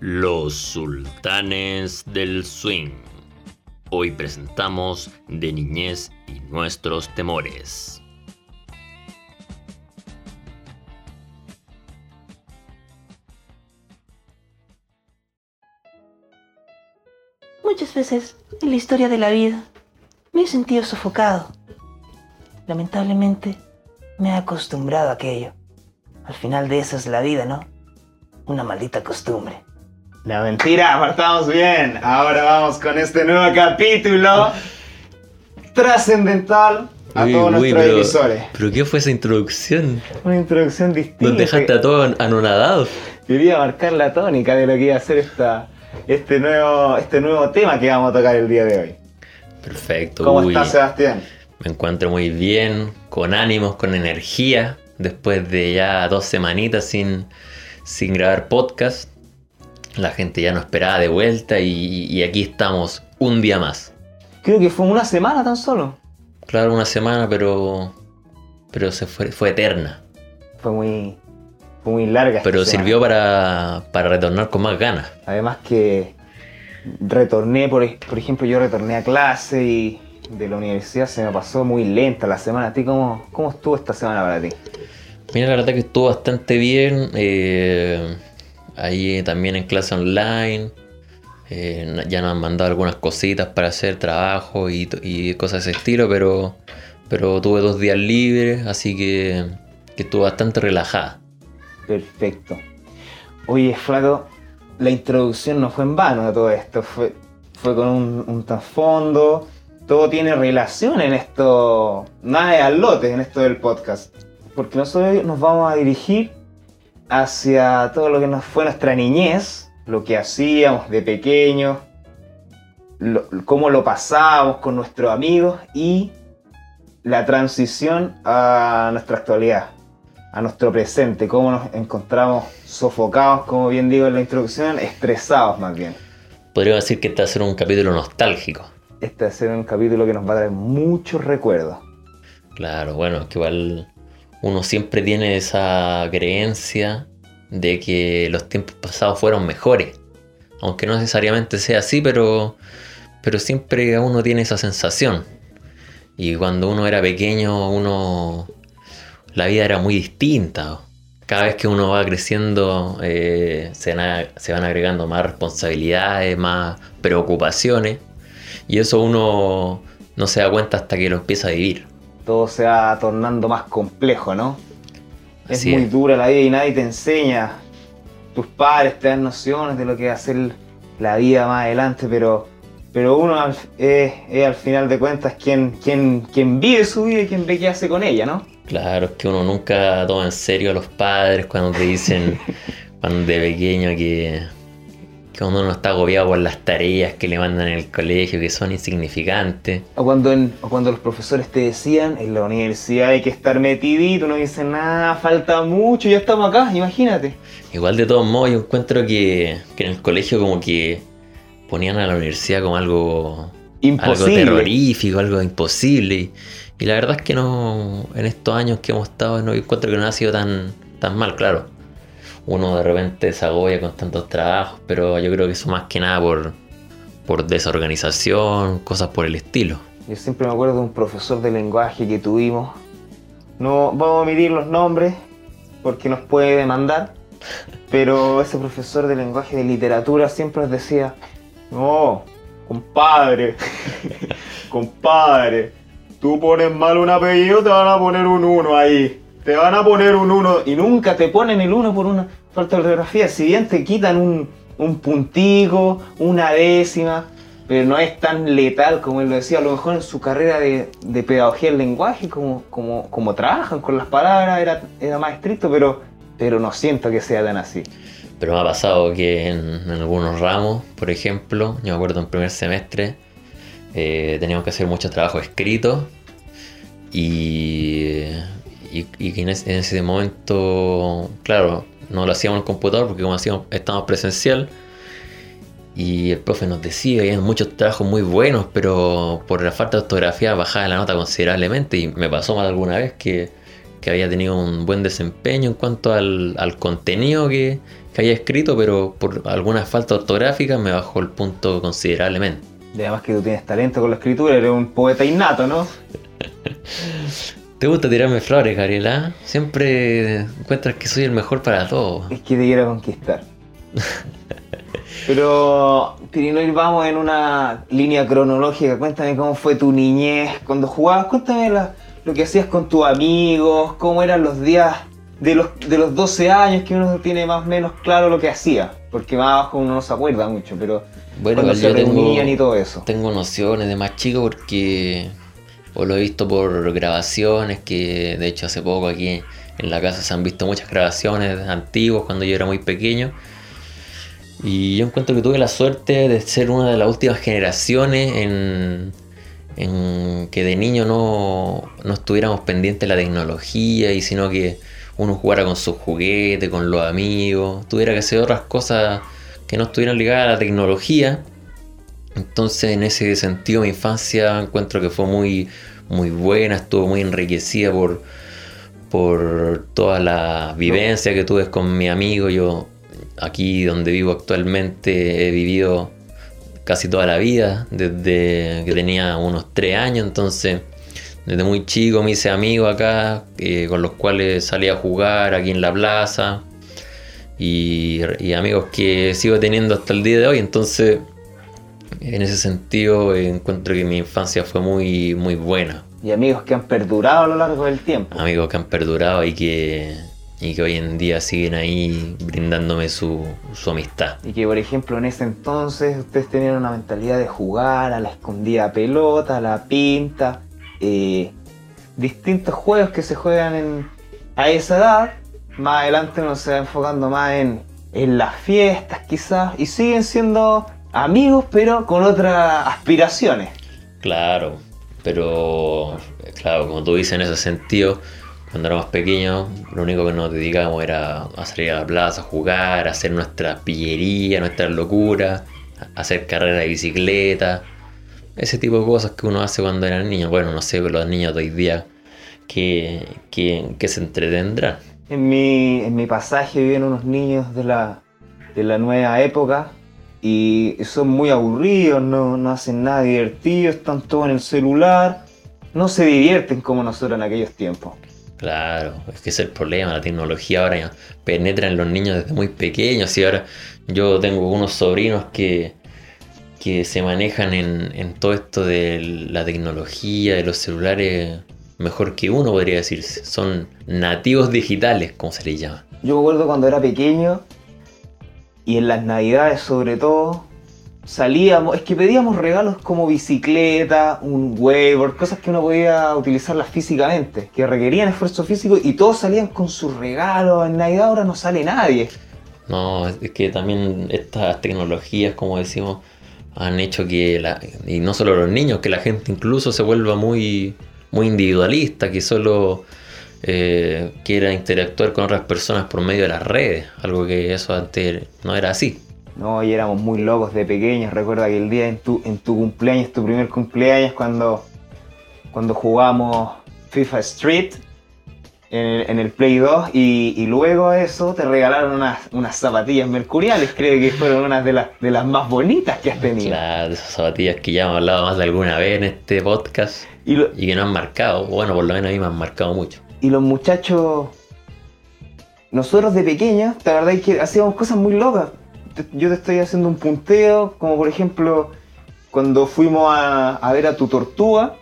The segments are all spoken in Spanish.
Los Sultanes del Swing. Hoy presentamos De Niñez y Nuestros Temores. Muchas veces en la historia de la vida me he sentido sofocado. Lamentablemente me he acostumbrado a aquello. Al final de eso es la vida, ¿no? Una maldita costumbre. La mentira, partamos bien. Ahora vamos con este nuevo capítulo trascendental a Uy, todos uy, nuestros pero-. ¿Pero qué fue esa introducción? Una introducción distinta. Nos dejaste a todos anonadados. Quería marcar la tónica de lo que iba a ser esta, este, nuevo, este nuevo tema que vamos a tocar el día de hoy. Perfecto. ¿Cómo estás, Sebastián? Me encuentro muy bien, con ánimos, con energía, después de ya dos semanitas sin, sin grabar podcast. La gente ya nos esperaba de vuelta y, y aquí estamos un día más. Creo que fue una semana tan solo. Claro, una semana, pero, pero se fue, fue eterna. Fue muy, fue muy larga. Pero sirvió para, para retornar con más ganas. Además que retorné, por, por ejemplo, yo retorné a clase y de la universidad se me pasó muy lenta la semana. ¿A ti cómo, cómo estuvo esta semana para ti? Mira, la verdad que estuvo bastante bien. eh, ahí también en clase online. eh, ya nos han mandado algunas cositas para hacer trabajo y, cosas de ese estilo, pero, pero tuve dos días libres, así que, que estuvo bastante relajada. Perfecto. Oye, Flaco, la introducción no fue en vano de todo esto, fue, fue con un, un trasfondo, todo tiene relación en esto, nada de al lote en esto del podcast, porque nosotros nos vamos a dirigir hacia todo lo que nos fue nuestra niñez, lo que hacíamos de pequeños, lo- cómo lo pasábamos con nuestros amigos y la transición a nuestra actualidad a nuestro presente, cómo nos encontramos sofocados, como bien digo en la introducción, estresados más bien. Podríamos decir que este va a ser un capítulo nostálgico. Este va a ser un capítulo que nos va a traer muchos recuerdos. Claro, bueno, es que igual uno siempre tiene esa creencia de que los tiempos pasados fueron mejores. Aunque no necesariamente sea así, pero, pero siempre uno tiene esa sensación. Y cuando uno era pequeño, uno la vida era muy distinta. Cada vez que uno va creciendo, eh, se, van se van agregando más responsabilidades, más preocupaciones. Y eso uno no se da cuenta hasta que lo empieza a vivir. Todo se va tornando más complejo, ¿no? Es muy es. dura la vida y nadie te enseña. Tus padres te dan nociones de lo que va a ser la vida más adelante, pero, pero uno es al final de cuentas quien, quien, quien vive su vida y quien ve qué hace con ella, ¿no? Claro, es que uno nunca toma en serio a los padres cuando te dicen cuando de pequeño que, que uno no está agobiado por las tareas que le mandan en el colegio, que son insignificantes. O cuando, en- o cuando los profesores te decían, en la universidad hay que estar metidito, no dicen nada, falta mucho, ya estamos acá, imagínate. Igual de todos modos yo encuentro que, que en el colegio como que ponían a la universidad como algo, algo Imposible. terrorífico, algo imposible. Y, y la verdad es que no, en estos años que hemos estado, no encuentro que no ha sido tan, tan mal, claro. Uno de repente se agobia con tantos trabajos, pero yo creo que eso más que nada por, por desorganización, cosas por el estilo. Yo siempre me acuerdo de un profesor de lenguaje que tuvimos. No vamos a omitir los nombres porque nos puede demandar. Pero ese profesor de lenguaje de literatura siempre nos decía, no, compadre, compadre, tú pones mal un apellido, te van a poner un 1 ahí. Te van a poner un 1 y nunca te ponen el 1 por una falta de ortografía. Si bien te quitan un, un puntico, una décima, pero no es tan letal como él lo decía. A lo mejor en su carrera de, de pedagogía del lenguaje, como, como, como trabajan con las palabras, era, era más estricto, pero, pero no siento que sea tan así. Pero me ha pasado que en, algunos ramos, por ejemplo, yo me acuerdo en primer semestre, eh, teníamos que hacer mucho trabajo escrito y, y, y que en ese, en ese momento, claro, no lo hacíamos en el computador porque como hacíamos, estábamos presencial y el profe nos decía había muchos trabajos muy buenos, pero por la falta de ortografía bajaba la nota considerablemente y me pasó de alguna vez que, que había tenido un buen desempeño en cuanto al, al contenido que, que había escrito, pero por alguna falta ortográfica me bajó el punto considerablemente. Y además que tú tienes talento con la escritura, eres un poeta innato, ¿no? ¿Te gusta tirarme flores, Gabriela? Siempre encuentras que soy el mejor para todo. Es que te quiero conquistar. Pero, Pirinoir, vamos en una línea cronológica. Cuéntame cómo fue tu niñez cuando jugabas. Cuéntame la- lo que hacías con tus amigos, cómo eran los días de los, de los 12 años, que uno tiene más o menos claro lo que hacía. Porque más abajo uno no se acuerda mucho, pero Bueno, cuando se yo tengo- y todo eso. Tengo nociones de más chico porque o lo he visto por grabaciones que de hecho hace poco aquí en la casa se han visto muchas grabaciones antiguas cuando yo era muy pequeño. Y yo encuentro que tuve la suerte de ser una de las últimas generaciones en, en que de niño no, no estuviéramos pendientes de la tecnología y sino que uno jugara con sus juguetes, con los amigos, tuviera que hacer otras cosas que no estuvieran ligadas a la tecnología entonces, en ese sentido, mi infancia encuentro que fue muy, muy buena, estuvo muy enriquecida por, por toda la vivencia que tuve con mi amigo. Yo, aquí donde vivo actualmente, he vivido casi toda la vida, desde que tenía unos tres años. Entonces, desde muy chico me hice amigo acá, eh, con los cuales salí a jugar aquí en la plaza. Y, y amigos que sigo teniendo hasta el día de hoy. Entonces, en ese sentido, eh, encuentro que mi infancia fue muy, muy buena. Y amigos que han perdurado a lo largo del tiempo. Amigos que han perdurado y que, y que hoy en día siguen ahí brindándome su, su amistad. Y que, por ejemplo, en ese entonces ustedes tenían una mentalidad de jugar a la escondida pelota, a la pinta, eh, distintos juegos que se juegan en, a esa edad. Más adelante uno se va enfocando más en, en las fiestas, quizás, y siguen siendo amigos, pero con otras aspiraciones. Claro, pero claro, como tú dices en ese sentido, cuando éramos pequeños, lo único que nos dedicábamos era a salir a la plaza, a jugar, a hacer nuestra pillería, nuestras locuras, a hacer carrera de bicicleta, ese tipo de cosas que uno hace cuando era niño. Bueno, no sé, pero los niños de hoy día que, que, que se entretendrán. En mi, en mi pasaje viven unos niños de la, de la nueva época y son muy aburridos, no, no hacen nada divertido, están todos en el celular, no se divierten como nosotros en aquellos tiempos. Claro, es que ese es el problema, la tecnología ahora ya penetra en los niños desde muy pequeños y ahora yo tengo unos sobrinos que, que se manejan en, en todo esto de la tecnología, de los celulares, mejor que uno podría decirse, son nativos digitales, como se les llama. Yo me acuerdo cuando era pequeño y en las navidades sobre todo, salíamos, es que pedíamos regalos como bicicleta, un waiver, cosas que uno podía utilizarlas físicamente, que requerían esfuerzo físico y todos salían con sus regalos. En Navidad ahora no sale nadie. No, es que también estas tecnologías, como decimos, han hecho que, la, y no solo los niños, que la gente incluso se vuelva muy, muy individualista, que solo eh, quiera interactuar con otras personas por medio de las redes, algo que eso antes no era así. No, y éramos muy locos de pequeños. Recuerda que el día en tu, en tu cumpleaños, tu primer cumpleaños, cuando, cuando jugamos FIFA Street en el, en el Play 2 y, y luego eso te regalaron unas, unas zapatillas mercuriales. Creo que fueron unas de las, de las más bonitas que has tenido. Claro, de esas zapatillas que ya hemos hablado más de alguna vez en este podcast Y, lo- y que nos han marcado, bueno, por lo menos a mí me han marcado mucho. Y los muchachos, nosotros de pequeños, la verdad es que hacíamos cosas muy locas. Yo te estoy haciendo un punteo, como por ejemplo cuando fuimos a, a ver a tu tortuga.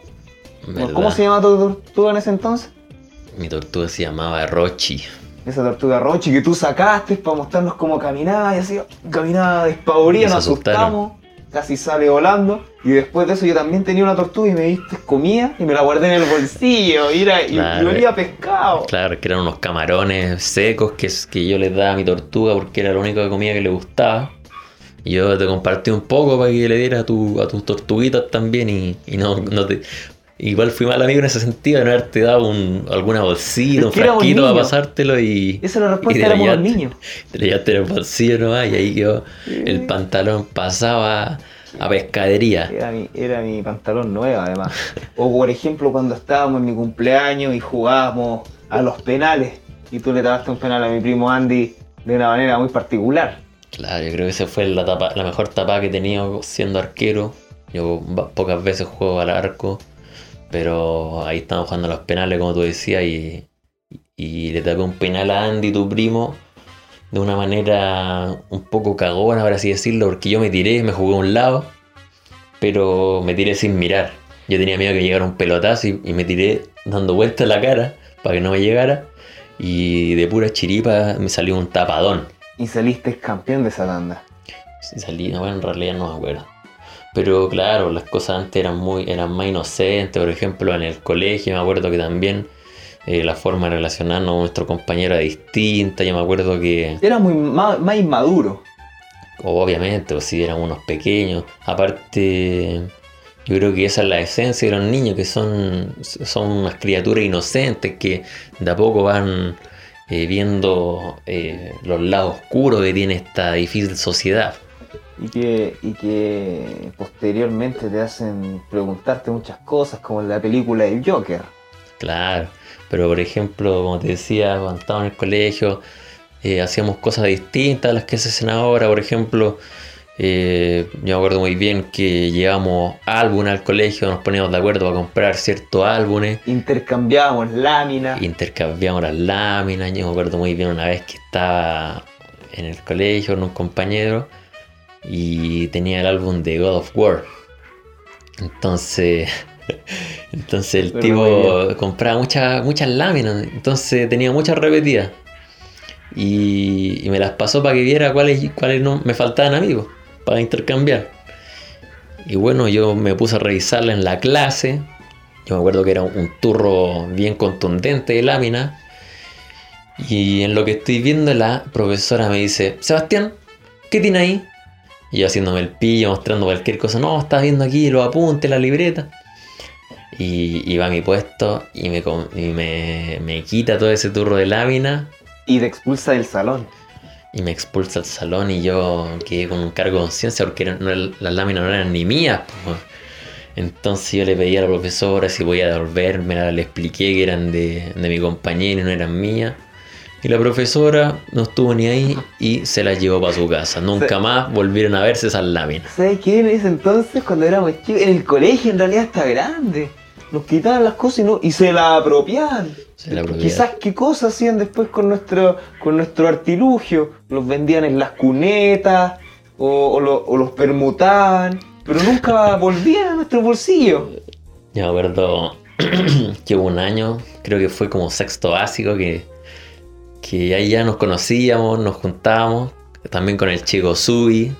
¿verdad? ¿Cómo se llamaba tu tortuga en ese entonces? Mi tortuga se llamaba Rochi. Esa tortuga Rochi que tú sacaste para mostrarnos cómo caminaba y así, caminaba despavorida, nos asustamos, casi sale volando. Y después de eso yo también tenía una tortuga y me diste comida y me la guardé en el bolsillo y, era, y- y Claro. olía a pescado. Claro, que eran unos camarones secos que, que yo les daba a mi tortuga porque era la única comida que le gustaba. Y yo te compartí un poco para que le dieras a, tu, a tus tortuguitas también y, y no, no te... Igual fui mal amigo en ese sentido de no haberte dado un, alguna bolsita, un frasquito para pasártelo y... Esa es la respuesta, éramos los niños. Te llevaste en el bolsillo nomás y ahí quedó el pantalón pasaba a pescadería. Era mi, era mi pantalón nuevo además. O por ejemplo cuando estábamos en mi cumpleaños y jugábamos a los penales. Y tú le daste un penal a mi primo Andy de una manera muy particular. Claro, yo creo que esa fue la, tapa, la mejor tapa que he tenido siendo arquero. Yo pocas veces juego al arco, pero ahí estamos jugando los penales, como tú decías, y, y le tapé un penal a Andy, tu primo, de una manera un poco cagona, por así decirlo, porque yo me tiré, me jugué a un lado, pero me tiré sin mirar. Yo tenía miedo que llegara un pelotazo y, y me tiré dando vueltas la cara para que no me llegara, y de pura chiripa me salió un tapadón. Y saliste campeón de esa tanda. Si salí, no, bueno, en realidad no me acuerdo. Pero claro, las cosas antes eran muy, eran más inocentes, por ejemplo, en el colegio me acuerdo que también eh, la forma de relacionarnos con nuestro compañero era distinta, yo me acuerdo que, Era muy ma- más inmaduro. obviamente, pues sí, eran unos pequeños, aparte, yo creo que esa es la esencia de los niños, que son, son unas criaturas inocentes que de a poco van eh, viendo eh, los lados oscuros que tiene esta difícil sociedad. Y que, y que posteriormente te hacen preguntarte muchas cosas, como en la película del Joker. Claro, pero por ejemplo, como te decía, cuando estaba en el colegio, eh, hacíamos cosas distintas a las que se hacen ahora. Por ejemplo, eh, yo me acuerdo muy bien que llevamos álbumes al colegio, nos poníamos de acuerdo para comprar ciertos álbumes, Intercambiábamos láminas. intercambiamos las láminas. Yo me acuerdo muy bien una vez que estaba en el colegio con un compañero y tenía el álbum de God of War. Entonces, entonces el Pero tipo compraba muchas muchas láminas, entonces tenía muchas repetidas. Y, y me las pasó para que viera cuáles, cuáles no me faltaban amigos para intercambiar. Y bueno, yo me puse a revisarla en la clase. Yo me acuerdo que era un turro bien contundente de lámina. Y en lo que estoy viendo, la profesora me dice: Sebastián, ¿qué tiene ahí? Y yo haciéndome el pillo, mostrando cualquier cosa. No, estás viendo aquí los apuntes, la libreta. Y iba a mi puesto y me, y me, me quita todo ese turro de lámina Y te expulsa del salón. y me expulsa al salón y yo quedé con un cargo de conciencia porque no las láminas no eran ni mías. Entonces yo le pedí a la profesora si podía devolverme, le expliqué que eran de, de mi compañero y no eran mías. Y la profesora no estuvo ni ahí y se las llevó para su casa. Nunca más volvieron a verse esas láminas. ¿Sabes qué? En ese entonces, cuando éramos chicos, en el colegio en realidad está grande. Nos quitaban las cosas y, no, y se las apropiaban. Se la apropiaban. Quizás qué cosas hacían después con nuestro, con nuestro artilugio. Los vendían en las cunetas o, o lo- o los permutaban. Pero nunca volvían a nuestro bolsillo. Yo me acuerdo que hubo un año, creo que fue como sexto básico, que, que ahí ya nos conocíamos, nos juntábamos, también con el chico Sui,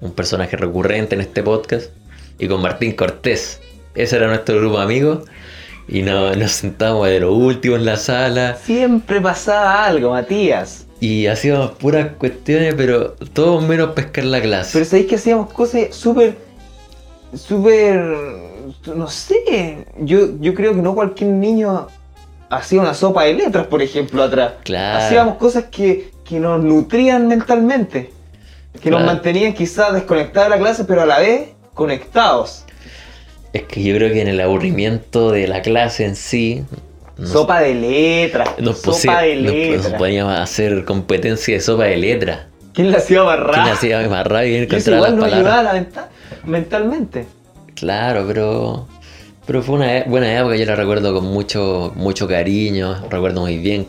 un personaje recurrente en este podcast, y con Martín Cortés. Ese era nuestro grupo de amigos, y no- nos sentábamos de lo último en la sala, Siempre pasaba algo, Matías. y hacíamos puras cuestiones, pero todo menos pescar la clase. Pero sabéis que hacíamos cosas súper. súper. no sé. Yo, yo creo que no cualquier niño hacía una sopa de letras, por ejemplo, atrás. Claro. Hacíamos cosas que, que nos nutrían mentalmente. Que nos mantenían quizás desconectados de la clase, pero a la vez conectados. Es que yo creo que en el aburrimiento de la clase en sí... no sopa de letras. Nos, sopa de nos- letras. nos poníamos a hacer competencia de sopa de letra. ¿Quién la hacía más ¿Quién rápido? hacía más rápido y encontrar las nos palabras? ayudaba a la menta- mentalmente. Claro, pero, pero fue una e- buena época, yo la recuerdo con mucho, mucho cariño, recuerdo muy bien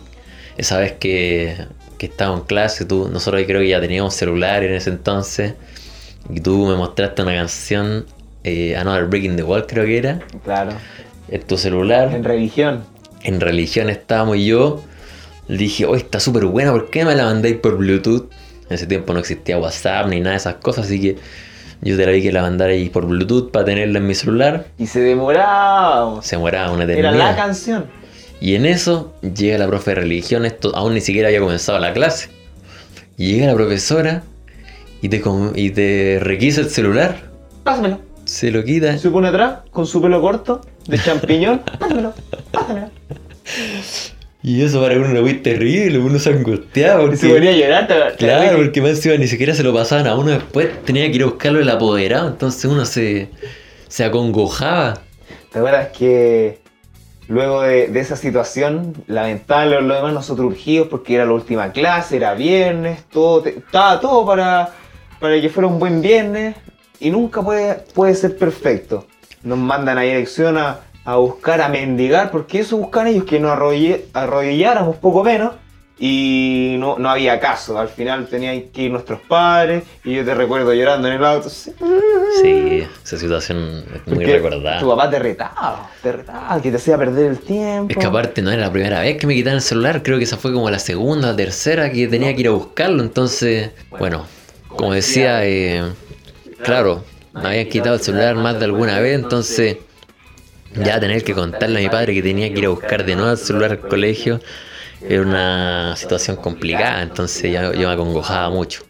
esa vez que, que estaba en clase, tú, nosotros creo que ya teníamos celular en ese entonces, y tú me mostraste una canción, eh, Another Breaking the Wall creo que era, Claro. en tu celular, En religión. en religión estábamos y yo le dije, oh, está súper buena, ¿por qué me la mandéis por Bluetooth? En ese tiempo no existía WhatsApp ni nada de esas cosas, así que yo te la vi que la mandara ahí por Bluetooth para tenerla en mi celular. Y se demoraba. Se moraba una Era eternidad. la canción. Y en eso llega la profe de religión, esto aún ni siquiera había comenzado la clase. Y llega la profesora y te, y te requisa el celular, Pásamelo. se lo quita. Se pone atrás con su pelo corto de champiñón. Pásamelo. Pásamelo. Y eso para uno lo muy terrible, uno se angustiaba. Porque, se ponía a llorar. te- claro, porque más encima ni siquiera se lo pasaban a uno después, tenía que ir a buscarlo el apoderado, entonces uno se, se acongojaba. ¿Te acuerdas que luego de, de esa situación lamentable, lo demás nosotros urgidos porque era la última clase, era viernes, todo te- estaba todo para, para que fuera un buen viernes y nunca puede, puede ser perfecto. Nos mandan a dirección a, a buscar, a mendigar, porque eso buscan ellos, que nos arrodilláramos poco menos y no, no había caso. Al final tenían que ir nuestros padres y yo te recuerdo llorando en el auto. sí, Sí, esa situación es muy porque recordada. Tu papá te retaba, te retaba, que te hacía perder el tiempo. Es que aparte no era la primera vez que me quitaron el celular, creo que esa fue como la segunda o tercera que tenía que ir a buscarlo, entonces, bueno, como decía, eh, claro, me habían quitado el celular más de alguna vez, entonces ya tener que contarle a mi padre que tenía que ir a buscar de nuevo el celular al colegio era una situación complicada, entonces ya, yo me acongojaba mucho.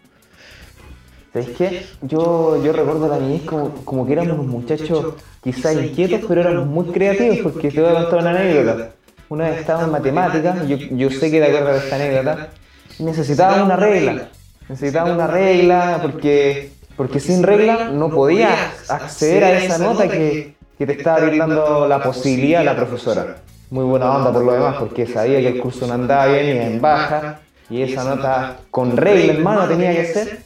¿Sabes qué? Yo, yo recuerdo la niñez como, como que éramos muchachos quizás inquietos, pero éramos muy creativos, porque te voy a contar una anécdota. Una vez estaba en matemáticas, yo, yo sé que te acuerdas de esta anécdota, y necesitaba una regla. Necesitaba una regla porque, porque sin regla no podías acceder a esa nota que, que te estaba brindando la posibilidad la profesora. Muy buena onda por lo demás, porque sabía que el curso no andaba bien, iba en baja, y esa nota con regla en mano tenía que ser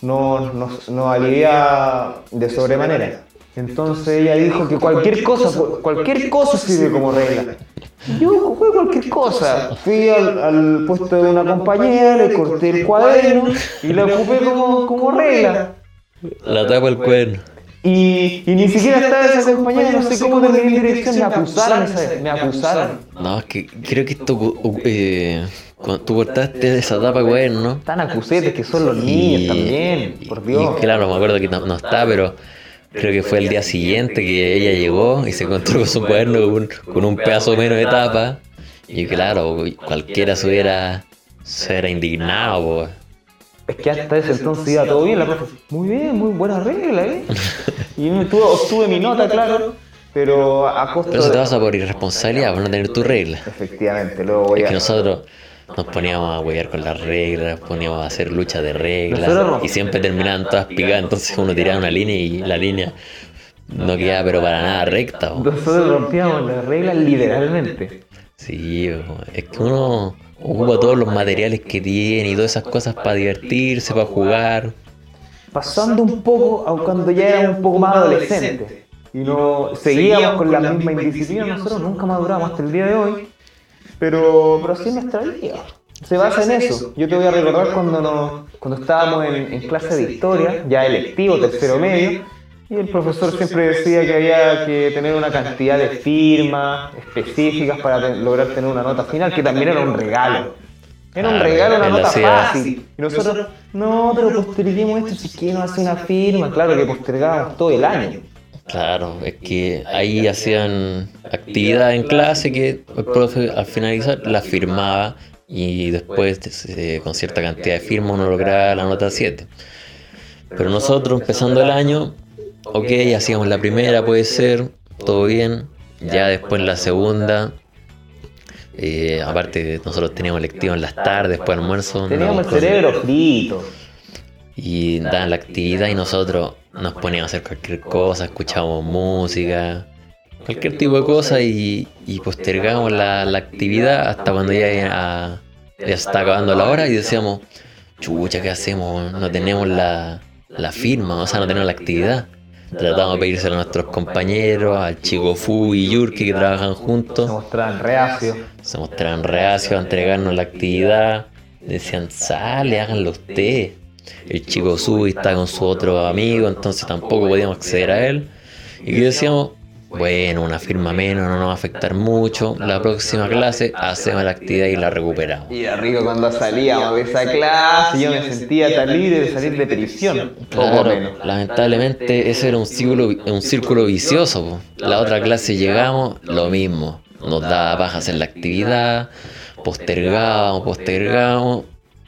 nos, nos, nos alivia de sobremanera. Entonces ella dijo que cualquier cosa, cualquier cosa sirve como regla. Yo ocupé cualquier cosa. Fui al, al puesto de una compañera, le corté el cuaderno y la ocupé como, como regla. La tapa el cuerno. Y, y ni siquiera estaba esa compañera, no sé cómo terminé en dirección, me acusaron me acusaron. No, es que creo que esto, uh, eh, cuando tú cortaste esa tapa de cuerno, ¿no? Tan acusetes que son los niños también, por Dios. Y claro, me acuerdo que no, no está, pero creo que fue el día siguiente que ella llegó y se encontró con su cuaderno con un, con un pedazo menos de tapa. Y claro, cualquiera se hubiera, se hubiera indignado. po. Es que hasta ese entonces iba todo bien, la profe. Muy bien, muy buena regla, ¿eh? Y obtuve mi nota, claro, pero a costa Pero eso te pasa por irresponsabilidad, por no tener tu regla. Efectivamente, luego voy Es a... que nosotros nos poníamos a huear con las reglas, poníamos a hacer lucha de reglas y siempre terminaban todas picadas, entonces uno tiraba una línea y la línea no quedaba pero para nada recta. Nosotros rompíamos las reglas literalmente. Sí, es que uno ocupa todos los materiales que tiene y todas esas cosas para divertirse, para jugar. Pasando un poco a cuando ya éramos un poco más adolescentes y no seguíamos con la misma indisciplina, nosotros nunca maduramos hasta el día de hoy, pero, pero así es nuestra vida. Se basa en eso. Yo te voy a recordar cuando, nos- cuando estábamos en, en clase de historia, ya electivo, tercero medio, y el profesor siempre decía que había que tener una cantidad de firmas específicas para te- lograr tener una nota final, que también era un regalo. Era un Claro, regalo, una nota fácil. Y nosotros, no, pero posterguemos esto, si que no hace una firma. Claro que postergábamos todo el año. Claro, es que ahí hacían actividad en clase que el profe al finalizar la firmaba y después eh, con cierta cantidad de firmas uno lograba la nota 7. Pero nosotros empezando el año, ok, hacíamos la primera, puede ser, todo bien. Ya después la segunda, eh, aparte nosotros teníamos lectivo en las tardes, después almuerzo. Teníamos el cerebro frito. y daban la actividad y nosotros nos poníamos a hacer cualquier cosa, escuchábamos música, cualquier tipo de cosa y, y postergábamos la, la actividad hasta cuando ya, ya, ya se está acabando la hora y decíamos, chucha, ¿qué hacemos? No tenemos la, la firma, o sea, no tenemos la actividad. Tratamos de pedírselo a nuestros compañeros, al chico Fu y Yurki que trabajan Se juntos mostraban reacios. se mostraban reacios a entregarnos la actividad. Decían, sale, háganlo usted. El chico Subi está con su otro amigo, entonces tampoco podíamos acceder a él. Y que decíamos, bueno, una firma menos no nos va a afectar mucho. La próxima clase hacemos la actividad y la recuperamos. Y era rico cuando salíamos de esa clase. Yo me sentía tan libre de salir de prisión. Claro, lamentablemente ese era un círculo, un círculo vicioso. po. La otra clase llegamos, lo mismo. Nos daba paja hacer la actividad, postergábamos, postergábamos,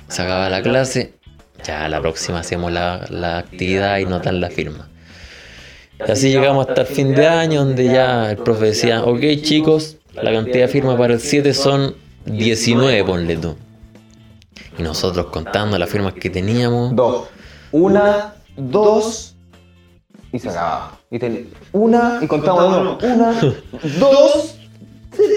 se acaba la clase, ya la próxima hacemos la, la actividad y nos dan la firma. Y así llegamos hasta el fin de año, donde ya el profe decía, ok chicos, la cantidad de firmas para el 7 son 19, ponle tú. Y nosotros contando las firmas que teníamos, Dos. Una, dos. Y se acababa. Y ten- una, y contamos nuevo. Una, dos.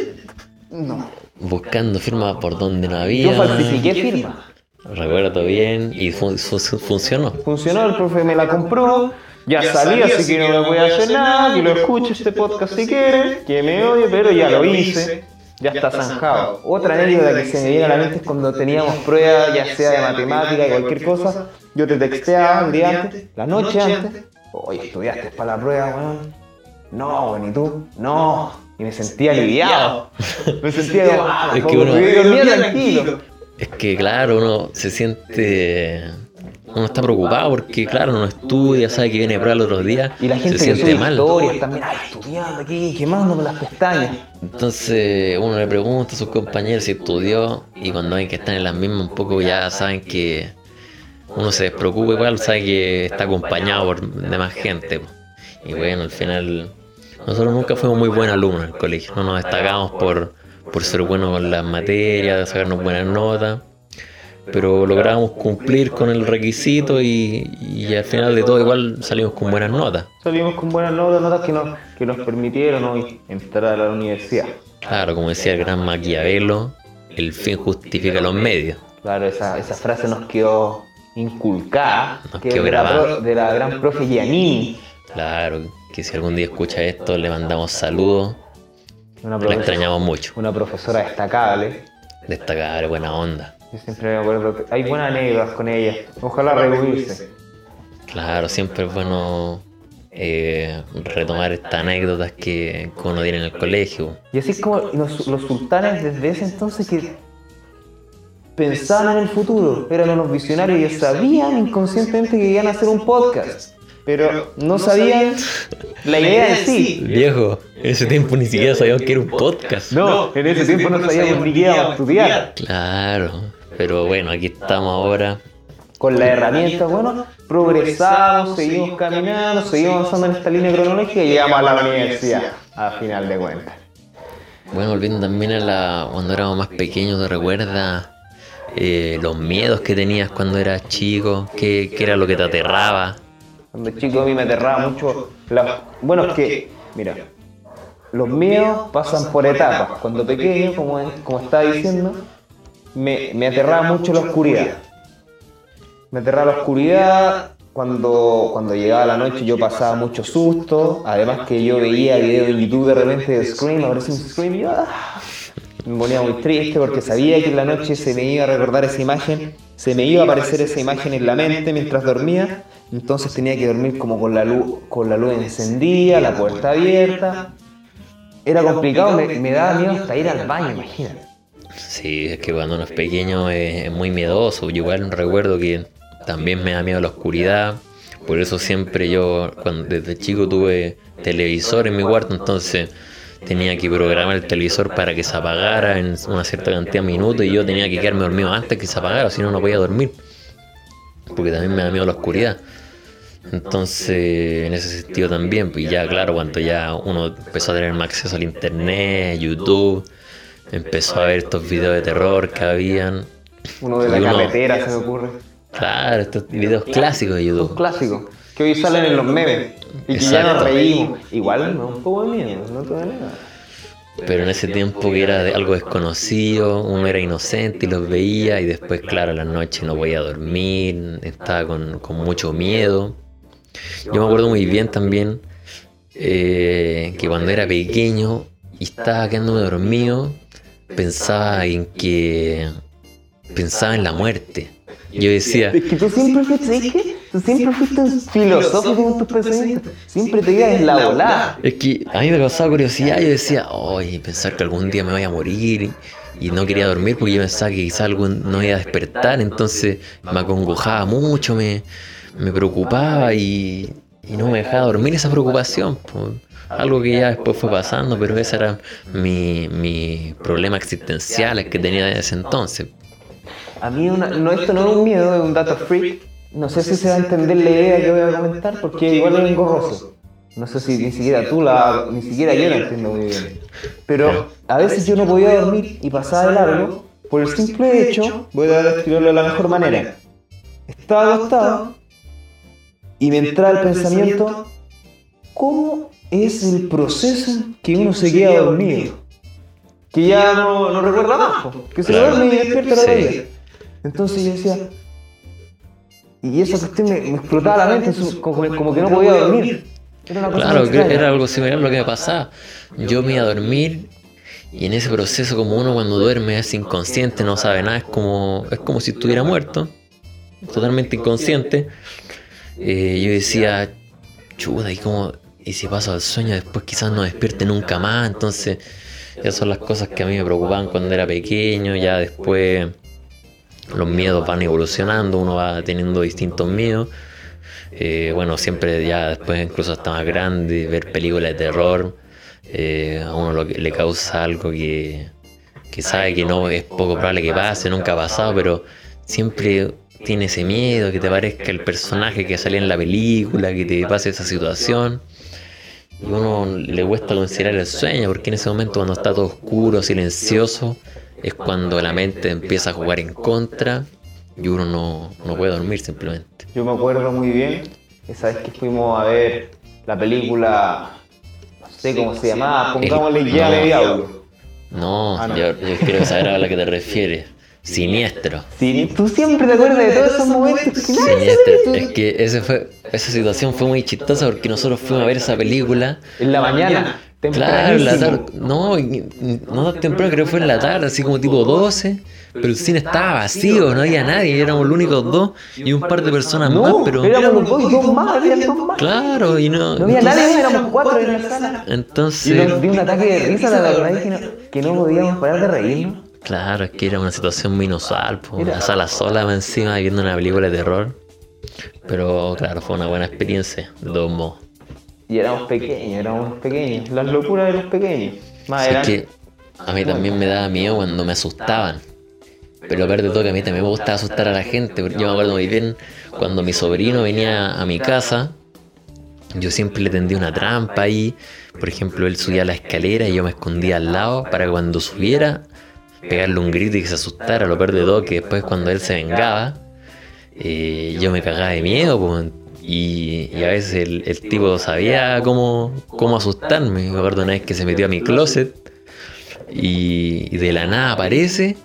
No. buscando firmas por donde no había. Yo falsifiqué firma. Recuerdo bien y fun- fu- funcionó. Funcionó, el profe me la compró. Ya salí, así que no me voy a hacer nada. Que lo escuche este podcast si quiere. Que me odie, pero ya lo hice. Ya está zanjado. Otra anécdota que se me viene a la mente es cuando teníamos pruebas, ya sea de matemática, cualquier cosa. Yo te texteaba el día antes, la noche antes. Oye, estudiaste para la prueba, weón. No, weón, ¿y tú? No. Y me sentía aliviado. Me sentía como, ah, Es que uno- tranquilo. Es que claro, uno se siente. Uno está preocupado porque, claro, uno estudia, sabe que viene a prueba el otro día. Y la gente se que siente mal. historias también, ay, estudiando aquí, quemándome las pestañas. Entonces uno le pregunta a sus compañeros si estudió y cuando ven que están en las mismas un poco ya saben que uno se despreocupa igual, sabe que está acompañado por demás gente. Y bueno, al final nosotros nunca fuimos muy buenos alumnos en el colegio, no nos destacamos por, por ser buenos con las materias, sacarnos buenas notas, pero logramos cumplir con el requisito y, y al final de todo igual salimos con buenas notas. Salimos con buenas notas, notas que nos, que nos permitieron hoy entrar a la universidad. Claro, como decía el gran Maquiavelo, el fin justifica los medios. Claro, esa, esa frase nos quedó inculcada, Nos que quedó de la, de la gran profe Giannini. Claro, que si algún día escucha esto, le mandamos saludos. Una, La profesora- extrañamos mucho. una profesora destacable. Destacar, buena onda. Yo siempre me acuerdo que hay buenas anécdotas con ella. Ojalá reunirse. Claro, siempre es bueno eh, retomar estas anécdotas que, que uno tiene en el colegio. Y así es como los, los sultanes desde ese entonces que pensaban en el futuro, eran unos visionarios y ellos sabían inconscientemente que iban a hacer un podcast, pero no sabían la idea en sí. Viejo, en ese tiempo ni siquiera sabíamos que era un podcast. No, en ese tiempo no sabíamos ni qué íbamos a estudiar. Claro, pero bueno, aquí estamos ahora. Con la herramienta, bueno, progresamos, seguimos caminando, seguimos avanzando en esta línea cronológica y llegamos a la universidad, a final de cuentas. Bueno, volviendo también a la cuando éramos más pequeños, ¿te recuerdas eh, los miedos que tenías cuando eras chico? ¿Qué, qué era lo que te aterraba? Cuando chico a mí me aterraba mucho. la- Bueno, es que, mira, los miedos pasan por etapas. Cuando pequeño, como, como estaba diciendo, me, me aterraba mucho la oscuridad. Me aterraba la oscuridad. Cuando, cuando llegaba la noche yo pasaba mucho susto. Además que yo veía videos en YouTube de repente de Scream, un Scream y yo ah, me ponía muy triste porque sabía que en la noche se me iba a recordar esa imagen, se me iba a aparecer esa imagen en la mente mientras dormía. Entonces tenía que dormir como con la luz, con la luz encendida, la puerta abierta. Era complicado, me, me daba miedo hasta ir al baño, imagínate. Sí, es que cuando uno es pequeño es, muy miedoso. Yo igual recuerdo que también me da miedo la oscuridad. Por eso siempre yo, cuando, desde chico tuve televisor en mi cuarto, entonces tenía que programar el televisor para que se apagara en una cierta cantidad de minutos y yo tenía que quedarme dormido antes que se apagara, si no, no podía dormir. Porque también me da miedo la oscuridad. Entonces, en ese sentido también, pues ya claro, cuando ya uno empezó a tener más acceso al internet, YouTube, empezó a ver estos videos de terror que habían. Uno de la uno- carretera se me ocurre. Claro, estos videos clásicos de YouTube. clásicos, que hoy salen en los memes. Y que ya nos reímos. Igual, no, un poco de miedo, no te da nada. Pero en ese tiempo que era de algo desconocido, uno era inocente y los veía y después, claro, en la noche no podía dormir, estaba con, con mucho miedo. Yo me acuerdo muy bien también eh, que cuando era pequeño y estaba quedándome dormido, pensaba en que... pensaba en la muerte. Yo decía, Es que tú siempre fuiste, ¿sabes qué? Tú siempre fuiste un filosófico con tus pensamientos. Siempre te ibas en la volada. Es que a mí me causaba curiosidad, yo decía, oye, pensar que algún día me voy a morir y, no quería dormir porque yo pensaba que quizás algún no iba a despertar, entonces me acongojaba mucho, me, me preocupaba y, y no me dejaba dormir esa preocupación. po. Algo que ya después fue pasando, pero ese era mi, mi problema existencial que tenía desde ese entonces. A mí no, esto no es un miedo, es un data freak. No sé si se va a entender la idea que voy a comentar porque igual es engorroso. No sé si ni siquiera tú la, ni siquiera yo la entiendo muy bien. Pero a veces yo no podía dormir y pasaba de largo por el simple hecho, voy a describirlo de la mejor manera. Estaba acostado y me entraba el pensamiento, ¿cómo es el proceso que uno se queda dormido? que ya no, no recuerda más, que se Claro. duerme y despierta la Sí. vida. Entonces yo decía, y esa cuestión me, me explotaba la mente, su- como, como que no podía dormir. Era una cosa Claro, que era algo similar a lo que me pasaba. Yo me iba a dormir y en ese proceso como uno cuando duerme es inconsciente, no sabe nada, es como, es como si estuviera muerto, totalmente inconsciente. Eh, yo decía, chuda, y como, y si paso al sueño después quizás no despierte nunca más, entonces esas son las cosas que a mí me preocupaban cuando era pequeño, ya después los miedos van evolucionando, uno va teniendo distintos miedos. Eh, bueno, siempre ya después incluso hasta más grande, ver películas de terror, eh, a uno lo le causa algo que, que sabe que no es poco probable que pase, nunca ha pasado, pero siempre tiene ese miedo, que te parezca el personaje que sale en la película, que te pase esa situación. Y a uno le cuesta considerar el sueño, porque en ese momento cuando está todo oscuro, silencioso, es cuando la mente empieza a jugar en contra y uno no, no puede dormir simplemente. Yo me acuerdo muy bien, esa vez que fuimos a ver la película, no sé cómo se llamaba, pongámosle El- no. de Diablo. No, Ah, no. Yo, yo quiero saber a la que te refieres. Siniestro. Tú siempre te acuerdas de todos esos momentos Siniestro. Es que ese fue, esa situación fue muy chistosa porque nosotros fuimos a ver esa película. En la mañana, Claro, en la tarde. No, y- no tan temprano, creo que fue en la tarde, así como tipo 12. Pero el cine estaba vacío, no había nadie, éramos los únicos dos y un par de personas más, pero. éramos los dos y dos más, habían dos más. Claro, y no. No había entonces- nadie, éramos cuatro en la sala. Y Entonces. nos dio un ataque de risa, la verdad es que no, que no podíamos parar de reírnos. Claro, es que era una situación muy inusual, po, Era- una sala sola encima viendo una película de terror. Pero claro, fue una buena experiencia, de todos modos. Y éramos pequeños, éramos pequeños. Las locuras de los pequeños. Más que a mí también me daba miedo cuando me asustaban. Pero lo peor de todo que a mí también me gustaba asustar a la gente. porque Yo me acuerdo muy bien cuando mi sobrino venía a mi casa, yo siempre le tendía una trampa ahí. Por ejemplo, él subía la escalera y yo me escondía al lado para cuando subiera pegarle un grito y que se asustara. Lo peor de todo que después cuando él se vengaba, eh, yo me cagaba de miedo. y, y a veces el, el tipo sabía cómo, cómo asustarme. Me acuerdo una vez que se metió a mi closet y, y de la nada aparece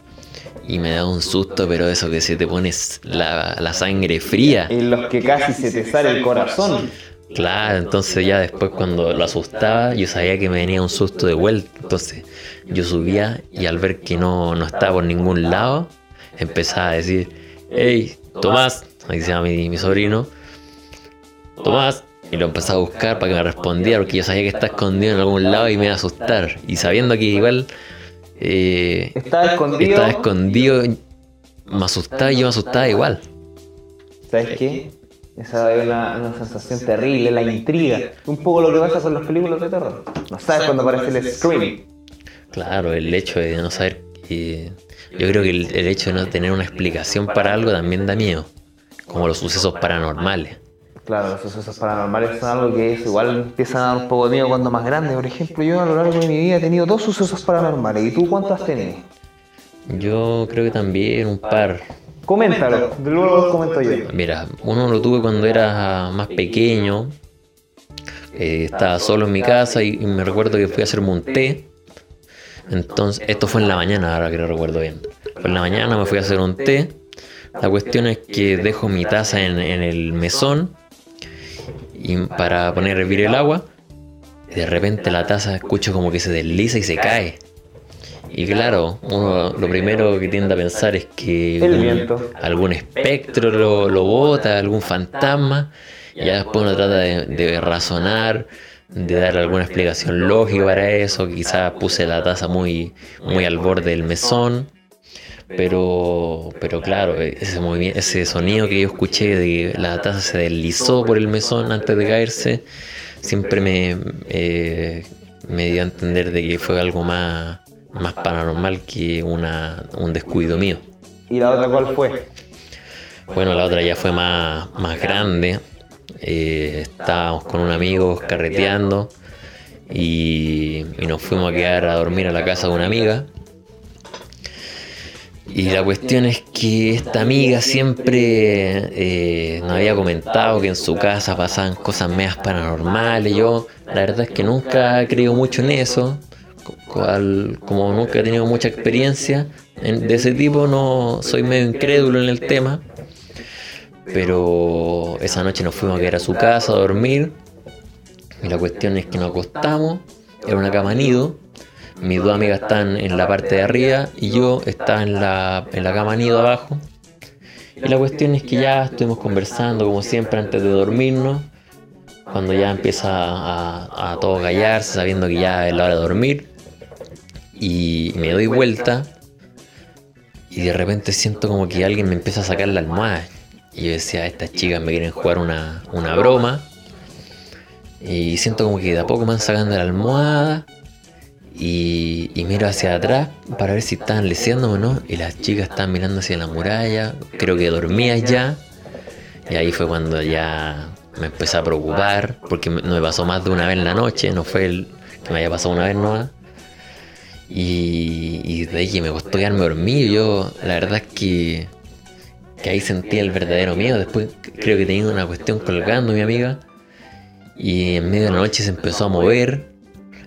y me da un susto, pero eso que se te pones la, la sangre fría. En los que casi se te sale el corazón. Claro, entonces ya después cuando lo asustaba, yo sabía que me venía un susto de vuelta. Entonces yo subía y al ver que no, no estaba por ningún lado, empezaba a decir, hey, Tomás, ahí se llama mi, mi sobrino, Tomás. Y lo empezaba a buscar para que me respondiera, porque yo sabía que está escondido en algún lado y me iba a asustar. Y sabiendo que igual eh, Estaba escondido. estaba escondido, me asustaba y yo me asustaba igual. ¿Sabes qué? Esa es una, una sensación terrible, la intriga. Un poco lo que pasa con las películas de terror. No sabes cuándo aparece el screaming. Claro, el hecho de no saber. Yo creo que el, el hecho de no tener una explicación para algo también da miedo. Como los sucesos paranormales. Claro, los sucesos paranormales son algo que es igual empieza a dar un poco de miedo cuando más grande. Por ejemplo, yo a lo largo de mi vida he tenido dos sucesos paranormales. ¿Y tú cuántos has tenido? Yo creo que también un par. Coméntalo, de luego los comento yo. Mira, uno lo tuve cuando era más pequeño. Eh, estaba solo en mi casa y, y me recuerdo que fui a hacerme un té. Entonces, esto fue en la mañana, ahora que lo recuerdo bien. Fue en la mañana, me fui a hacer un té. La cuestión es que dejo mi taza en, en el mesón y para poner a hervir el agua. De repente la taza escucho como que se desliza y se cae. Y claro, uno lo primero que tiende a pensar es que El un- viento. algún espectro lo, lo bota, algún fantasma. Y ya después uno trata de, de razonar, de dar alguna explicación lógica para eso. Quizás puse la taza muy, muy al borde del mesón. Pero, pero claro, ese, movimiento, ese sonido que yo escuché de que la taza se deslizó por el mesón antes de caerse, siempre me, eh, me dio a entender de que fue algo más, más paranormal que una, un descuido mío. ¿Y la otra cuál fue? Bueno, la otra ya fue más, más grande. Eh, estábamos con un amigo carreteando y, nos fuimos a quedar a dormir a la casa de una amiga. Y la cuestión es que esta amiga siempre eh, nos había comentado que en su casa pasaban cosas medias paranormales. Yo, la verdad es que nunca he creído mucho en eso. cual como nunca he tenido mucha experiencia en- de ese tipo, no soy medio incrédulo en el tema. Pero esa noche nos fuimos a quedar a su casa a dormir. Y la cuestión es que nos acostamos. Era una cama nido. Mis dos amigas están en la parte de arriba y yo estaba en la, en la cama nido abajo. Y la cuestión es que ya estuvimos conversando como siempre antes de dormirnos. Cuando ya empieza a, a todo callarse, sabiendo que ya es la hora de dormir. Y me doy vuelta. Y de repente siento como que alguien me empieza a sacar la almohada. Y yo decía, estas chicas me quieren jugar una, una broma. Y siento como que de a poco me van sacando la almohada. Y, y miro hacia atrás para ver si estaban leseándome o no. Y las chicas estaban mirando hacia la muralla. Creo que dormías ya. Y ahí fue cuando ya me empecé a preocupar. Porque me- no me pasó más de una vez en la noche. No fue el que me haya pasado una vez nomás. Y, y de ahí que me costó quedarme dormido. Yo, la verdad es que, que ahí sentí el verdadero miedo. Después creo que tenía una cuestión colgando mi amiga. Y en medio de la noche se empezó a mover.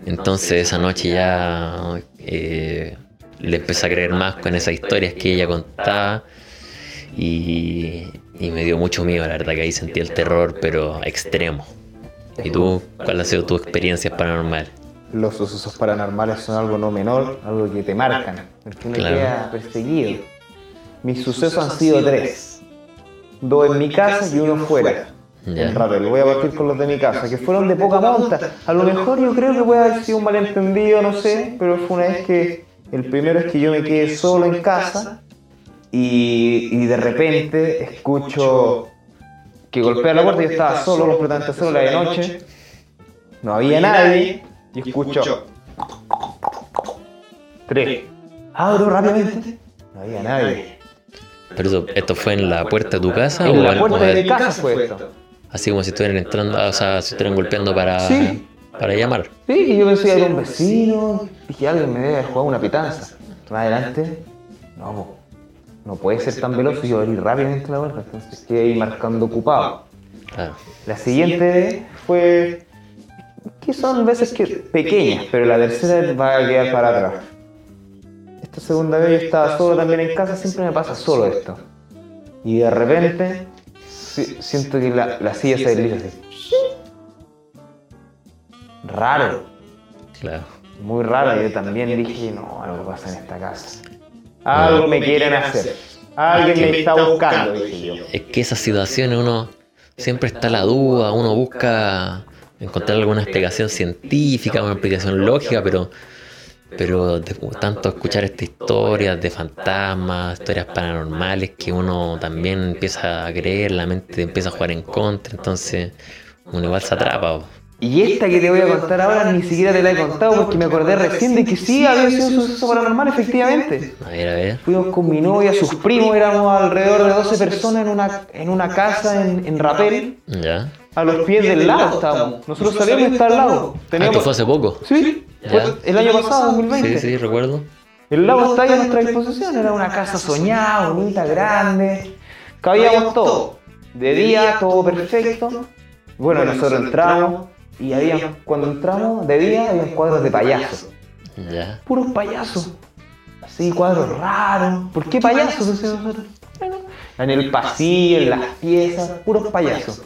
Entonces esa noche ya eh, le empecé a creer más con esas historias que ella contaba. Y, y me dio mucho miedo, la verdad que ahí sentí el terror, pero extremo. ¿Y tú? ¿Cuál ha sido tu experiencia paranormal? Los sucesos paranormales son algo no menor, algo que te marcan, porque uno Claro. queda perseguido. Mis sucesos han sido tres. Dos en mi casa y uno fuera. Ya. En Rapel. Voy a partir con los de mi casa, que fueron de poca monta. A lo mejor yo creo que puede haber sido un malentendido, no sé, pero fue una vez que el primero es que yo me quedé solo en casa y, y de repente escucho que golpea la puerta, yo estaba solo, completamente solo, la de noche, no había nadie y escucho tres. Abro rápidamente, no había nadie. Pero eso, ¿esto fue en la puerta de tu casa? En o la en- puerta o de mi casa fue esto. Así como si estuvieran entrando, o sea, si estuvieran golpeando para, Sí. para llamar. Sí, y yo pensé que era un vecino, dije alguien me debe jugado una pitanza. Más adelante, no, no puede ser tan veloz y yo abrí rápidamente la puerta, entonces quedé ahí marcando ocupado. Claro. La siguiente fue que son veces que pequeñas, pero la tercera va a quedar para atrás. Esta segunda vez yo estaba solo también en casa, siempre me pasa solo esto. Y de repente si- siento que la, la silla se desliza así. Raro, Claro. muy raro. Yo también dije, no, algo pasa en esta casa. Algo me quieren hacer. Alguien me está buscando, dije yo. Es que esas situaciones uno siempre está la duda, uno busca encontrar alguna explicación científica, una explicación lógica, pero pero de tanto escuchar estas historias de fantasmas, historias paranormales, que uno también empieza a creer, la mente empieza a jugar en contra, entonces uno igual se atrapa. po. Y esta que te voy a contar ahora ni siquiera te la he contado porque me acordé recién de que sí había sido un suceso paranormal, efectivamente. A ver, a ver. Fuimos con mi novia, sus primos, éramos alrededor de 12 personas en una, en una casa en, en Rapel. ¿Ya? A los pies del lago estábamos. Nosotros salíamos y está al lago. Ah, esto fue hace poco. Sí, el año pasado, 2020. Sí, sí, recuerdo. El lago está ahí a nuestra disposición, era una casa soñada, bonita, grande. Cabíamos todo. De día, todo perfecto. Bueno, nosotros entramos y había, cuando entramos, de día, había cuadros de payasos. Ya. Puros payasos. Así, cuadros raros. ¿Por qué payasos? Nosotros. Bueno, en el pasillo, en las piezas, puros payasos.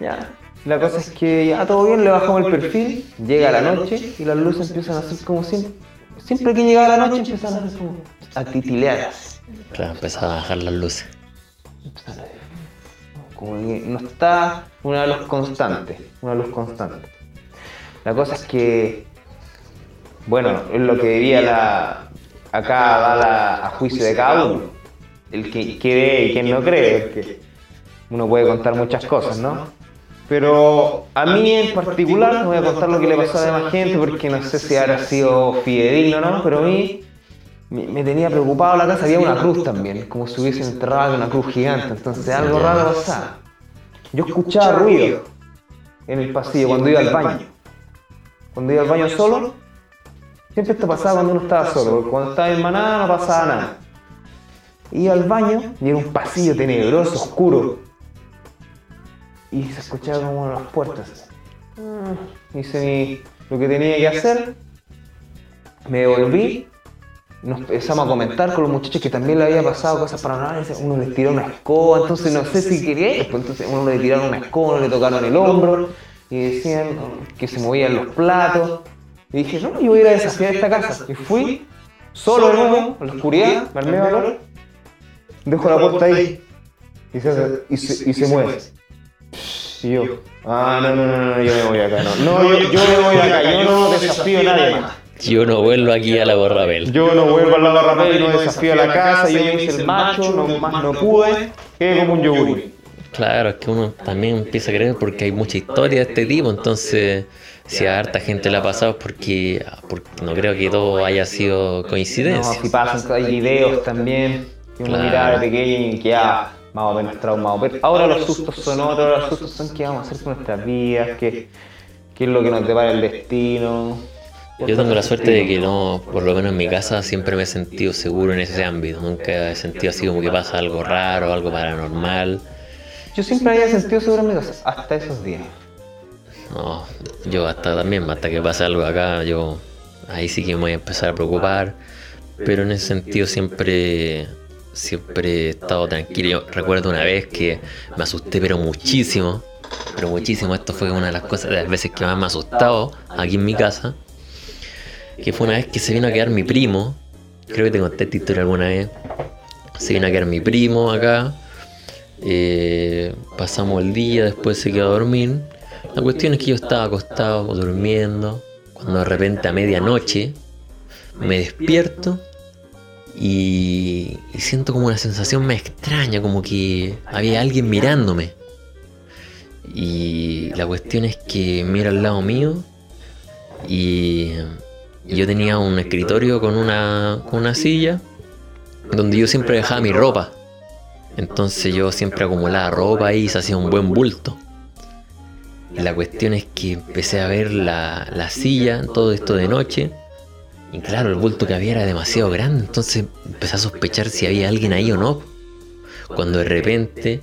Ya. La cosa es que ya todo bien, le bajamos el perfil, llega la noche y las luces empiezan a hacer como siempre. Siempre que llegaba la noche empiezan a hacer como a titilear. Claro, empezaba a bajar las luces. Como que no está una luz constante, una luz constante. La cosa es que, bueno, es lo que diría la, acá va la- a juicio de cada uno. El que cree y quien no cree, porque uno puede contar muchas cosas, ¿no? Pero a mí en particular, no voy a contar lo que le pasó a la demás gente porque no sé si habrá sido fidedigno o no, pero a mí me, me tenía preocupado la casa, había una cruz también, como si hubiesen enterrado una cruz gigante, entonces algo raro pasaba. Yo escuchaba ruido en el pasillo cuando iba al baño. Cuando iba al baño solo, siempre esto pasaba cuando uno estaba solo, porque cuando estaba en manada no pasaba nada. Iba al baño y era un pasillo tenebroso, oscuro. Y se escuchaba como las puertas. Mm, Hice mi- lo que tenía que hacer. Me devolví, nos empezamos a comentar con los muchachos que también le había pasado cosas paranormales. Uno les tiró una escoba, entonces no sé si quería, pues entonces uno le tiraron una escoba, uno le tocaron el hombro y decían que se movían los platos. Y dije, no, yo voy a ir a desafiar esta casa. Y fui, solo de nuevo, en la oscuridad, me armé valor, dejo la puerta ahí. y se, hace- y se, y se mueve. Yo, ah, no, no, no, no, yo me voy acá, no. No, yo, yo me voy acá, yo no desafío a nadie más. Yo no vuelvo aquí a la borrabel. Yo no vuelvo al lado de rapel, no desafío a la casa, yo me hice el macho, no, más no pude, quedé como un yogur. Claro, es que uno también empieza a creer porque hay mucha historia de este tipo, entonces si a harta gente le ha pasado es porque, porque no creo que todo haya sido No, coincidencia. si pasan, hay videos también, que uno Claro. miraba de pequeño y que ya más o menos traumado. Pero ahora los sustos son otros, ahora los sustos son qué vamos a hacer con nuestras vidas, qué, qué es lo que nos depara el destino. Yo tengo la suerte de que no, por lo menos en mi casa siempre me he sentido seguro en ese ámbito. Nunca he sentido así como que pasa algo raro, algo paranormal. Yo siempre había sentido seguro en mi casa, hasta esos días. No, yo hasta también, hasta que pase algo acá, yo ahí sí que me voy a empezar a preocupar. Pero en ese sentido siempre, siempre he estado tranquilo. Recuerdo una vez que me asusté, pero muchísimo. Pero muchísimo. Esto fue una de las cosas, de las veces que más me ha asustado aquí en mi casa. Que fue una vez que se vino a quedar mi primo. Creo que te conté esta historia alguna vez. Se vino a quedar mi primo acá. Eh, pasamos el día, después se quedó a dormir. La cuestión es que yo estaba acostado durmiendo. Cuando de repente a medianoche me despierto y, siento como una sensación más extraña, como que había alguien mirándome. Y la cuestión es que mira al lado mío y, yo tenía un escritorio con una, con una silla donde yo siempre dejaba mi ropa. Entonces yo siempre acumulaba ropa y se hacía un buen bulto. Y la cuestión es que empecé a ver la, la silla, todo esto de noche. Y claro, el bulto que había era demasiado grande. Entonces empecé a sospechar si había alguien ahí o no. Cuando de repente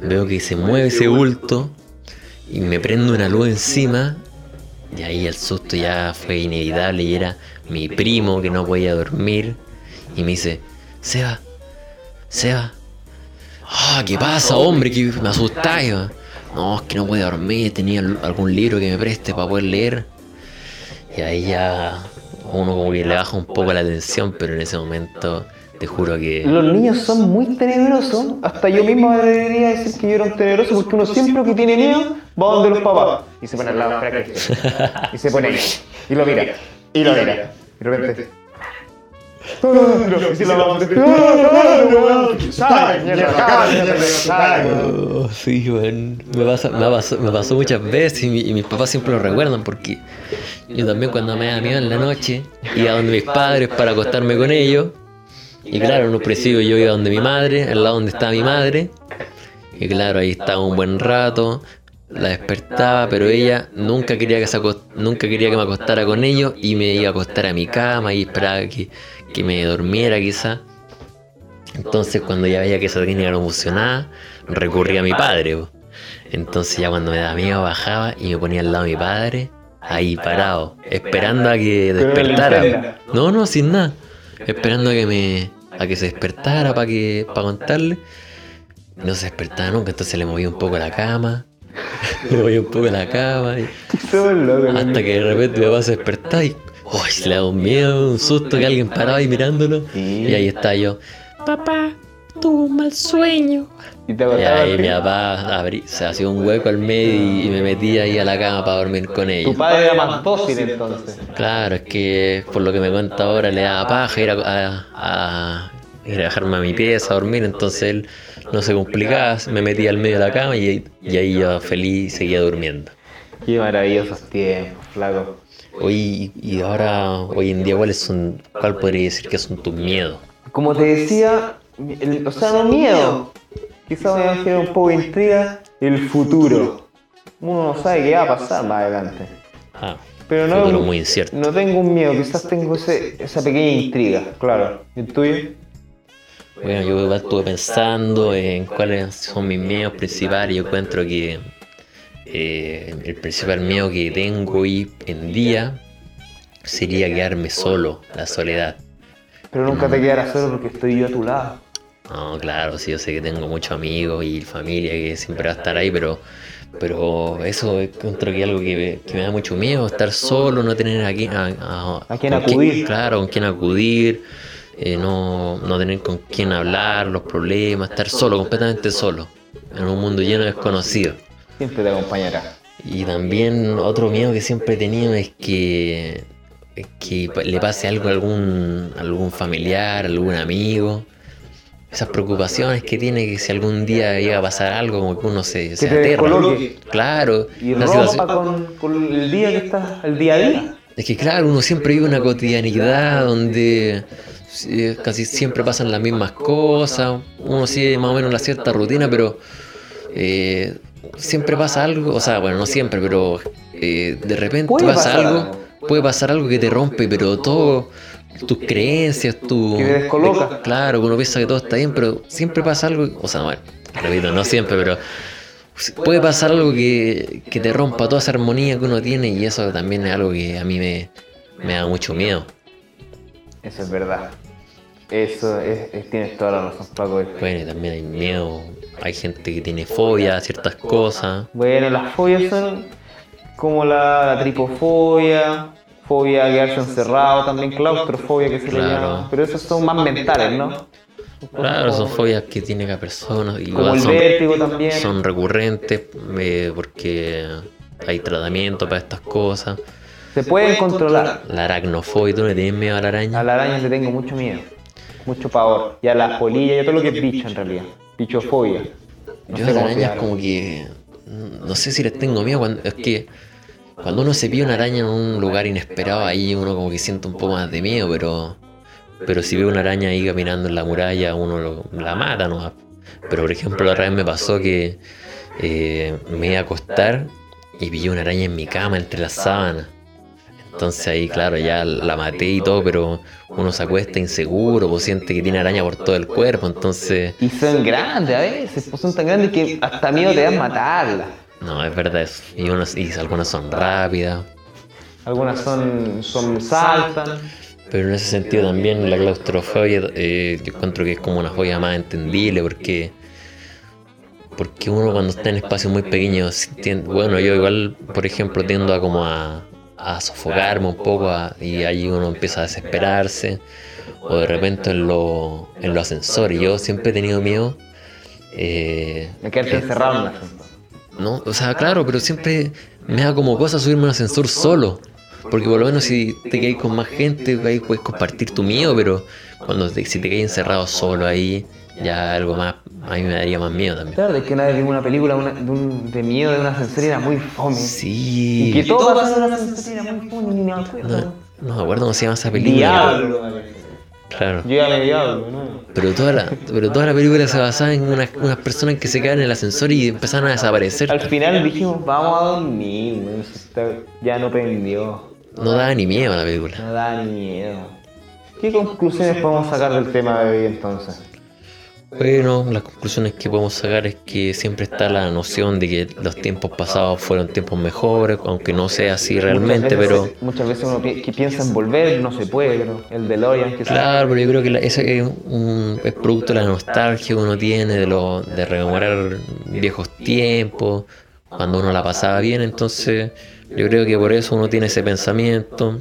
veo que se mueve ese bulto y me prende una luz encima. Y ahí el susto ya fue inevitable y era mi primo que no podía dormir. Y me dice, Seba, Seba, Ah, ¿qué pasa, hombre? Que me asustáis. va". No, es que no puedo dormir, tenía al- algún libro que me preste para poder leer. Y ahí ya uno como que le baja un poco la atención, pero en ese momento te juro que... Los niños son muy tenebrosos, hasta yo mismo me debería decir que yo era un tenebroso porque uno siempre que tiene miedo va donde los papás. Y se pone al lado espera que y se pone ahí. Y lo mira. Y lo mira. Y de repente sí, weón. Me, pasa- me, pasó, me pasó muchas veces y, mi- y mis papás siempre lo recuerdan porque yo también cuando me da miedo en la noche iba donde mis padres para acostarme con ellos. Y claro, en un principio yo iba donde mi madre, al lado donde estaba mi madre. Y claro, ahí estaba un buen rato, la despertaba, pero ella nunca quería que, se nunca quería que me acostara con ellos y me iba a acostar a mi cama y esperaba que, que me dormiera quizá. Entonces cuando ya veía que esa técnica no funcionaba, recurría a mi padre. Entonces ya cuando me daba miedo bajaba y me ponía al lado de mi padre, ahí parado, esperando a que despertara. No, no, sin nada. Esperando a que me a que se despertara para que para contarle. No se despertaba nunca, entonces le movía un poco la cama. Le movía un poco la cama. y- hasta que de repente mi papá se despertaba y uy, le da un miedo, un susto que alguien paraba ahí mirándolo. Y ahí está yo. Papá, tuvo un mal sueño. Y te Y ahí mi papá abrí- se hacía un hueco al medio y, y me metía ahí a la cama para dormir con Tu ellos. padre era más dócil entonces. Claro, es que por lo que me cuenta ahora le daba paja ir a, a- a- ir a dejarme a mi pieza a dormir, entonces él no se complicaba, me metía al medio de la cama y, y ahí yo feliz seguía durmiendo. Qué maravillosos tiempos, flaco. Hoy y ahora, hoy en día, ¿cuáles son, cuál podría decir que son tus miedos? Como te decía, el- o sea, no miedo. Quizás me va a generar un poco de intriga el futuro. Uno no sabe qué va a pasar más adelante. Ah, Pero no, futuro muy incierto. no tengo un miedo, quizás tengo ese, esa pequeña intriga, claro. ¿Y el tuyo? Bueno, yo igual estuve pensando en cuáles son mis miedos principales. Yo encuentro que eh, el principal miedo que tengo hoy en día sería quedarme solo, la soledad. Pero nunca te quedarás solo porque estoy yo a tu lado. No, claro, sí, yo sé que tengo muchos amigos y familia que siempre va a estar ahí, pero, pero eso que es algo que me, que me da mucho miedo, estar solo, no tener a quién, a, a- ¿A quién acudir? claro, con quién acudir, eh, no, no tener con quién hablar, los problemas, estar solo, completamente solo, en un mundo lleno de desconocidos. Siempre te acompañará. Y también otro miedo que siempre he tenido es que, es que le pase algo a algún, algún familiar, algún amigo. Esas preocupaciones que tiene que si algún día llega a pasar algo, como que uno se, se te aterra. Claro. Y una situación- con, con el día que estás, el día a día. Es que claro, uno siempre vive una cotidianidad donde casi siempre pasan las mismas cosas, uno sigue más o menos la cierta rutina, pero eh, siempre pasa algo, o sea, bueno, no siempre, pero eh, de repente pasa algo. puede pasar algo que te rompe, pero todo, tus creencias, tu... Que te descoloca. de- claro, uno piensa que todo está bien, pero siempre pasa algo, o sea, bueno, repito, no siempre, pero puede pasar algo que, que te rompa toda esa armonía que uno tiene y eso también es algo que a mí me, me da mucho miedo. Eso es verdad. Eso es, es- tienes toda la razón, Paco. Bueno, y también hay miedo, hay gente que tiene fobia a ciertas cosas. Bueno, las fobias son como la, la tripofobia, fobia a quedarse encerrado, también claustrofobia que se le Claro. llama. Pero esas son más mentales, ¿no? Claro, son fobias que tiene cada persona y Como igual el son, vértigo también. son recurrentes eh, porque hay tratamiento para estas cosas. Se pueden controlar. La aracnofobia, ¿tú no le tienes miedo a la araña? A la araña le tengo mucho miedo, mucho pavor. Y a las polillas y a todo lo que es bicho en realidad. Bichofobia. No Yo a las arañas como que... No sé si les tengo miedo, cuando, es que cuando uno se pilla una araña en un lugar inesperado, ahí uno como que siente un poco más de miedo, pero... Pero si ve una araña ahí caminando en la muralla, uno lo- la mata, ¿no? Pero por ejemplo, la vez me pasó que eh, me iba a acostar y pillé una araña en mi cama entre las sábanas. Entonces ahí, claro, ya la maté y todo, pero uno se acuesta inseguro, pues siente que tiene araña por todo el cuerpo, entonces... Y son grandes a veces, pues son tan grandes que hasta miedo te dan matarlas. No, es verdad eso. Y, unos, y algunas son rápidas. Algunas son, son saltan. Pero en ese sentido también la claustrofobia eh, yo encuentro que es como una joya más entendible porque porque uno cuando está en espacios muy pequeños bueno yo igual por ejemplo tiendo a como a, a sofocarme un poco a- y ahí uno empieza a desesperarse o de repente en, lo- en los ascensores yo siempre he tenido miedo eh, De quedarte encerrado en una no, o sea, claro, pero siempre me da como cosa subirme a un ascensor solo. Porque por lo menos si te caes con más gente, ahí puedes compartir tu miedo, pero cuando te- si te caes encerrado solo ahí, ya algo más, a mí me daría más miedo también. Claro, es que una vez vi una película una- de, un- de miedo de una ascensor y era muy fome. Sí. Y que todo pasaba en una ascensor y era muy fome, ni me acuerdo. No, no me acuerdo cómo se llama esa película. Diablo. pero- Claro. Yo ya me diablo, ¿no? Pero toda la, pero toda la película se basaba en unas, unas personas que se caen en el ascensor y empezaron a desaparecer. Al final dijimos, vamos a dormir, ya no prendió. No daba ni miedo a la película. No da ni miedo. ¿Qué conclusiones podemos sacar del tema de hoy entonces? Bueno, las conclusiones que podemos sacar es que siempre está la noción de que los tiempos pasados fueron tiempos mejores, aunque no sea así realmente, muchas veces, pero Muchas veces uno pi- que piensa en volver, no se puede, pero el DeLorean que claro, pero yo creo que la- ese es, un, es producto de la nostalgia que uno tiene, de, lo, de rememorar viejos tiempos, cuando uno la pasaba bien, entonces yo creo que por eso uno tiene ese pensamiento.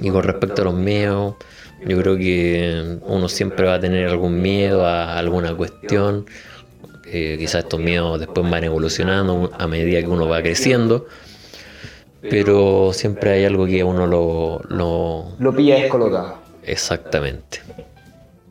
Y con respecto a los miedos, yo creo que uno siempre va a tener algún miedo a alguna cuestión. Eh, quizás estos miedos después van evolucionando a medida que uno va creciendo. Pero siempre hay algo que uno lo... lo... lo pilla descolocado. Exactamente.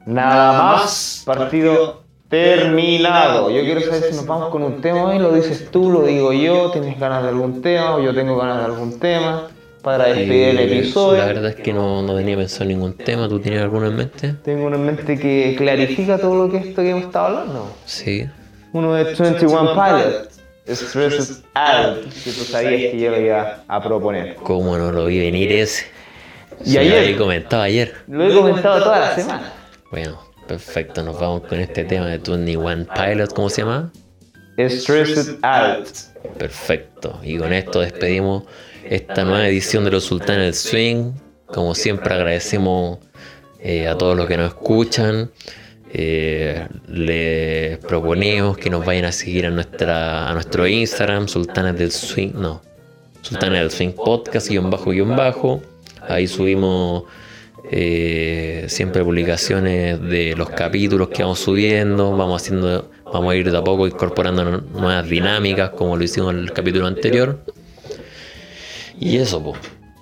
Nada más, partido terminado. Yo quiero saber si nos vamos con un tema hoy, lo dices tú, lo digo yo, tienes ganas de algún tema o yo tengo ganas de algún tema para despedir el episodio. La verdad es que no, no tenía pensado en ningún tema. ¿Tú tienes alguno en mente? Tengo uno en mente que clarifica todo lo que esto que hemos estado hablando. Sí. Uno de 21 Pilots, Stresses Out, que tú sabías que yo lo iba a proponer. ¿Cómo no lo vi venir ese? Y ayer. Lo había comentado ayer. Lo he comentado toda la semana. Bueno, perfecto. Nos vamos con este tema de 21 Pilot. ¿Cómo se llama? Stressed Out. Perfecto. Y con esto despedimos esta nueva edición de los Sultanes del Swing. Como siempre agradecemos eh, a todos los que nos escuchan. Eh, les proponemos que nos vayan a seguir a, nuestra, a nuestro Instagram, Sultanes del Swing, no, Sultanes del Swing Podcast, guion bajo, guion bajo. Ahí subimos eh, siempre publicaciones de los capítulos que vamos subiendo, vamos haciendo, vamos a ir de a poco incorporando nuevas dinámicas como lo hicimos en el capítulo anterior. Y eso, pues.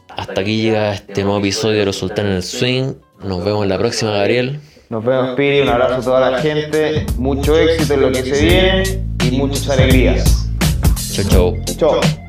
Hasta aquí llega este nuevo episodio de los Sultanes del Swing. Nos vemos en la próxima, Gabriel. Nos vemos, Piri. Un abrazo a toda la gente. Mucho éxito en lo que se viene y muchas alegrías. Chau, chau. Chao.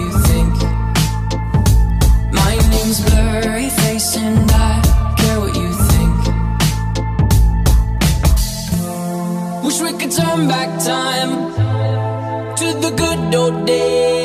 back time to the good old days.